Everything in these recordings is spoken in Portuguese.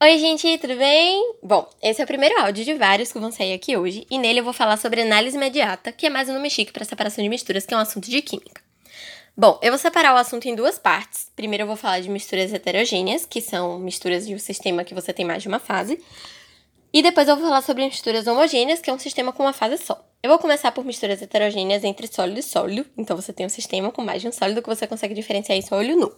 Oi, gente, tudo bem? Bom, esse é o primeiro áudio de vários que vão sair aqui hoje, e nele eu vou falar sobre análise imediata, que é mais um nome chique para separação de misturas, que é um assunto de química. Bom, eu vou separar o assunto em duas partes. Primeiro eu vou falar de misturas heterogêneas, que são misturas de um sistema que você tem mais de uma fase. E depois eu vou falar sobre misturas homogêneas, que é um sistema com uma fase só. Eu vou começar por misturas heterogêneas entre sólido e sólido. Então você tem um sistema com mais de um sólido que você consegue diferenciar isso a olho nu.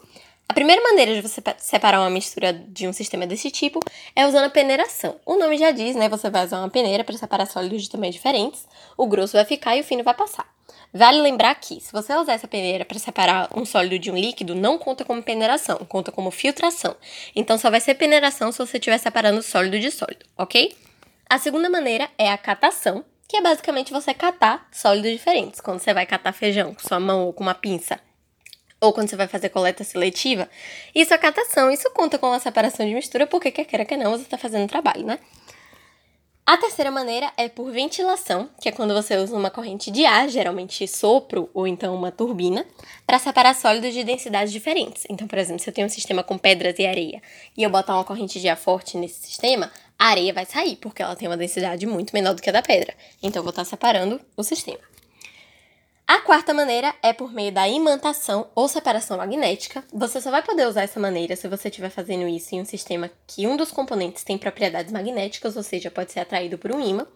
A primeira maneira de você separar uma mistura de um sistema desse tipo é usando a peneiração. O nome já diz, né? Você vai usar uma peneira para separar sólidos de tamanhos diferentes. O grosso vai ficar e o fino vai passar. Vale lembrar que, se você usar essa peneira para separar um sólido de um líquido, não conta como peneiração, conta como filtração. Então só vai ser peneiração se você estiver separando sólido de sólido, ok? A segunda maneira é a catação, que é basicamente você catar sólidos diferentes. Quando você vai catar feijão com sua mão ou com uma pinça ou quando você vai fazer coleta seletiva, isso é catação, isso conta com a separação de mistura, porque quer queira que não, você está fazendo trabalho, né? A terceira maneira é por ventilação, que é quando você usa uma corrente de ar, geralmente sopro ou então uma turbina, para separar sólidos de densidades diferentes. Então, por exemplo, se eu tenho um sistema com pedras e areia e eu botar uma corrente de ar forte nesse sistema, a areia vai sair, porque ela tem uma densidade muito menor do que a da pedra. Então, eu vou estar separando o sistema. A quarta maneira é por meio da imantação ou separação magnética. Você só vai poder usar essa maneira se você estiver fazendo isso em um sistema que um dos componentes tem propriedades magnéticas, ou seja, pode ser atraído por um ímã.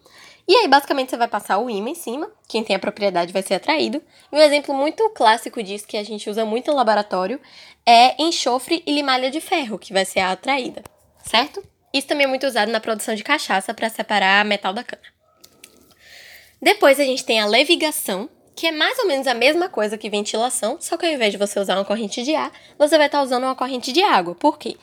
E aí, basicamente, você vai passar o ímã em cima, quem tem a propriedade vai ser atraído. E um exemplo muito clássico disso, que a gente usa muito no laboratório, é enxofre e limalha de ferro, que vai ser a atraída, certo? Isso também é muito usado na produção de cachaça para separar metal da cana. Depois a gente tem a levigação, que é mais ou menos a mesma coisa que ventilação, só que ao invés de você usar uma corrente de ar, você vai estar usando uma corrente de água. Por quê?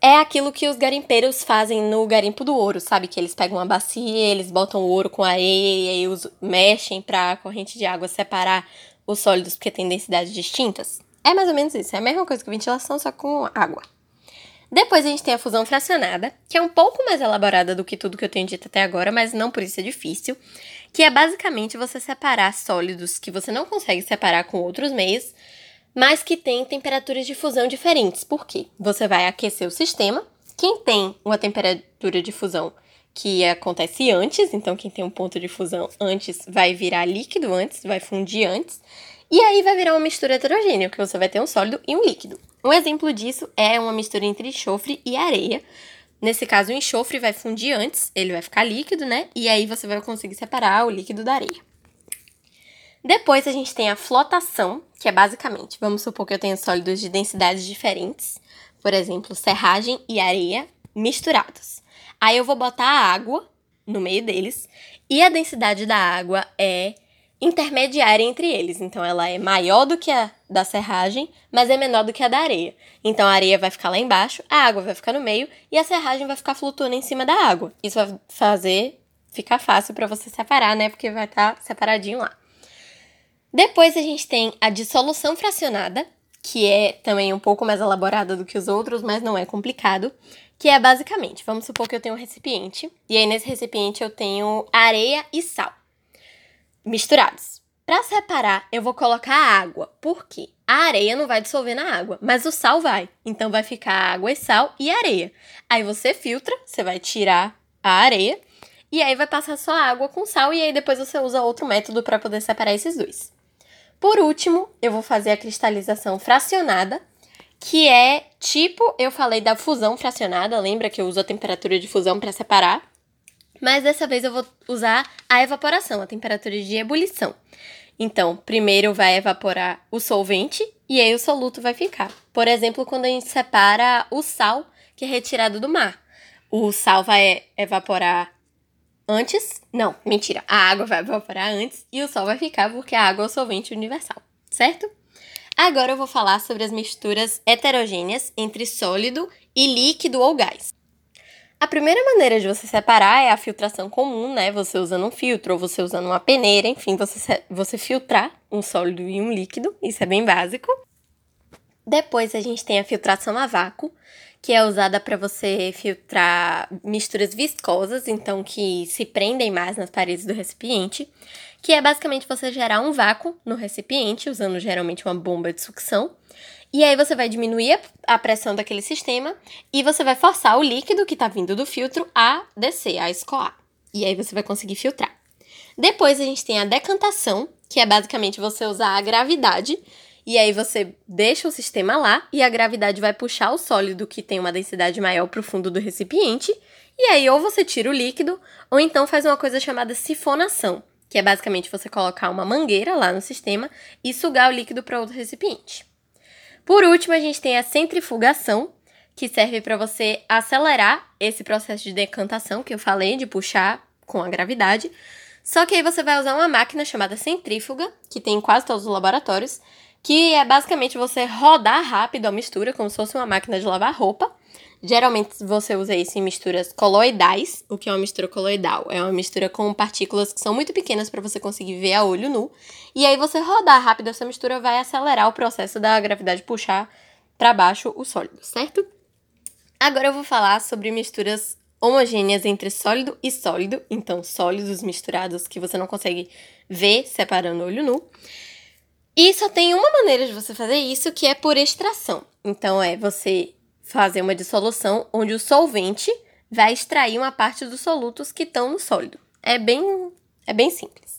É aquilo que os garimpeiros fazem no garimpo do ouro, sabe? Que eles pegam uma bacia, eles botam o ouro com areia e os, mexem para a corrente de água separar os sólidos porque tem densidades distintas. É mais ou menos isso, é a mesma coisa que ventilação, só com água. Depois a gente tem a fusão fracionada, que é um pouco mais elaborada do que tudo que eu tenho dito até agora, mas não por isso é difícil que é basicamente você separar sólidos que você não consegue separar com outros meios, mas que têm temperaturas de fusão diferentes. Por quê? Você vai aquecer o sistema. Quem tem uma temperatura de fusão que acontece antes, então quem tem um ponto de fusão antes vai virar líquido antes, vai fundir antes, e aí vai virar uma mistura heterogênea, que você vai ter um sólido e um líquido. Um exemplo disso é uma mistura entre enxofre e areia, Nesse caso, o enxofre vai fundir antes, ele vai ficar líquido, né? E aí você vai conseguir separar o líquido da areia. Depois a gente tem a flotação, que é basicamente, vamos supor que eu tenho sólidos de densidades diferentes, por exemplo, serragem e areia misturados. Aí eu vou botar a água no meio deles e a densidade da água é intermediária entre eles. Então ela é maior do que a da serragem, mas é menor do que a da areia. Então a areia vai ficar lá embaixo, a água vai ficar no meio e a serragem vai ficar flutuando em cima da água. Isso vai fazer ficar fácil para você separar, né? Porque vai estar tá separadinho lá. Depois a gente tem a dissolução fracionada, que é também um pouco mais elaborada do que os outros, mas não é complicado, que é basicamente, vamos supor que eu tenho um recipiente, e aí nesse recipiente eu tenho areia e sal misturados. Para separar, eu vou colocar água. Por quê? A areia não vai dissolver na água, mas o sal vai. Então vai ficar água e sal e areia. Aí você filtra, você vai tirar a areia e aí vai passar só água com sal e aí depois você usa outro método para poder separar esses dois. Por último, eu vou fazer a cristalização fracionada, que é tipo, eu falei da fusão fracionada, lembra que eu uso a temperatura de fusão para separar? Mas dessa vez eu vou usar a evaporação, a temperatura de ebulição. Então, primeiro vai evaporar o solvente e aí o soluto vai ficar. Por exemplo, quando a gente separa o sal que é retirado do mar. O sal vai evaporar antes. Não, mentira. A água vai evaporar antes e o sal vai ficar porque a água é o solvente universal, certo? Agora eu vou falar sobre as misturas heterogêneas entre sólido e líquido ou gás. A primeira maneira de você separar é a filtração comum, né? Você usando um filtro ou você usando uma peneira, enfim, você, você filtrar um sólido e um líquido, isso é bem básico. Depois a gente tem a filtração a vácuo, que é usada para você filtrar misturas viscosas, então que se prendem mais nas paredes do recipiente, que é basicamente você gerar um vácuo no recipiente, usando geralmente uma bomba de sucção, E aí você vai diminuir a pressão daquele sistema e você vai forçar o líquido que está vindo do filtro a descer, a escoar. E aí você vai conseguir filtrar. Depois a gente tem a decantação, que é basicamente você usar a gravidade e aí você deixa o sistema lá e a gravidade vai puxar o sólido que tem uma densidade maior para o fundo do recipiente. E aí ou você tira o líquido ou então faz uma coisa chamada sifonação, que é basicamente você colocar uma mangueira lá no sistema e sugar o líquido para outro recipiente. Por último, a gente tem a centrifugação, que serve para você acelerar esse processo de decantação que eu falei, de puxar com a gravidade. Só que aí você vai usar uma máquina chamada centrífuga, que tem em quase todos os laboratórios, que é basicamente você rodar rápido a mistura, como se fosse uma máquina de lavar roupa. Geralmente você usa isso em misturas coloidais. O que é uma mistura coloidal? É uma mistura com partículas que são muito pequenas para você conseguir ver a olho nu. E aí você rodar rápido essa mistura vai acelerar o processo da gravidade puxar para baixo o sólido, certo? Agora eu vou falar sobre misturas homogêneas entre sólido e sólido, então sólidos misturados que você não consegue ver separando o olho nu. E só tem uma maneira de você fazer isso, que é por extração. Então, é você fazer uma dissolução onde o solvente vai extrair uma parte dos solutos que estão no sólido. É bem, é bem simples.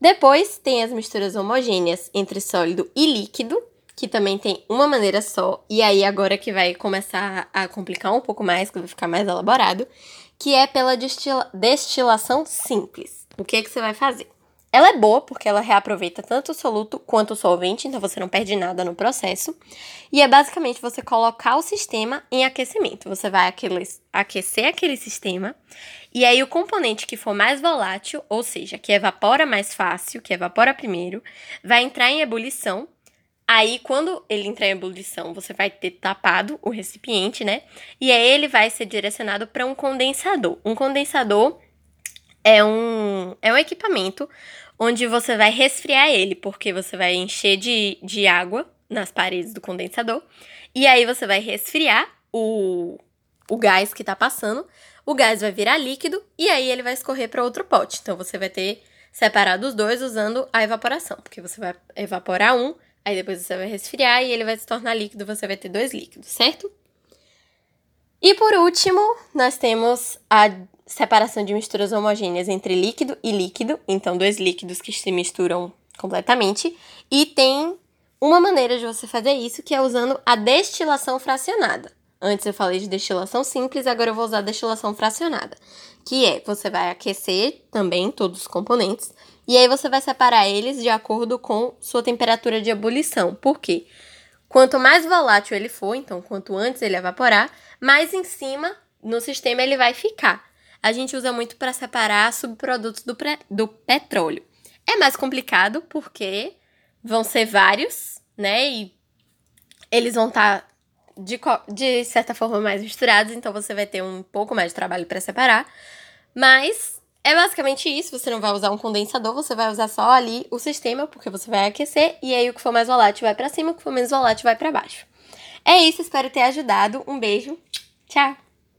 Depois tem as misturas homogêneas entre sólido e líquido, que também tem uma maneira só, e aí agora que vai começar a complicar um pouco mais, que vai ficar mais elaborado, que é pela destila destilação simples. O que é que você vai fazer? Ela é boa porque ela reaproveita tanto o soluto quanto o solvente, então você não perde nada no processo. E é basicamente você colocar o sistema em aquecimento. Você vai aquecer aquele sistema e aí o componente que for mais volátil, ou seja, que evapora mais fácil, que evapora primeiro, vai entrar em ebulição. Aí, quando ele entrar em ebulição, você vai ter tapado o recipiente, né? E aí ele vai ser direcionado para um condensador. Um condensador é um, é um equipamento onde você vai resfriar ele, porque você vai encher de, de água nas paredes do condensador, e aí você vai resfriar o, o gás que está passando, o gás vai virar líquido, e aí ele vai escorrer para outro pote. Então você vai ter separado os dois usando a evaporação, porque você vai evaporar um, aí depois você vai resfriar e ele vai se tornar líquido, você vai ter dois líquidos, certo? E por último, nós temos a separação de misturas homogêneas entre líquido e líquido, então dois líquidos que se misturam completamente, e tem uma maneira de você fazer isso que é usando a destilação fracionada. Antes eu falei de destilação simples, agora eu vou usar destilação fracionada, que é você vai aquecer também todos os componentes e aí você vai separar eles de acordo com sua temperatura de ebulição. Por quê? Quanto mais volátil ele for, então quanto antes ele evaporar, mais em cima no sistema ele vai ficar a gente usa muito para separar subprodutos do, do petróleo. É mais complicado porque vão ser vários, né? E eles vão estar tá de, de certa forma mais misturados, então você vai ter um pouco mais de trabalho para separar. Mas é basicamente isso. Você não vai usar um condensador, você vai usar só ali o sistema, porque você vai aquecer e aí o que for mais volátil vai para cima, o que for menos volátil vai para baixo. É isso, espero ter ajudado. Um beijo. Tchau.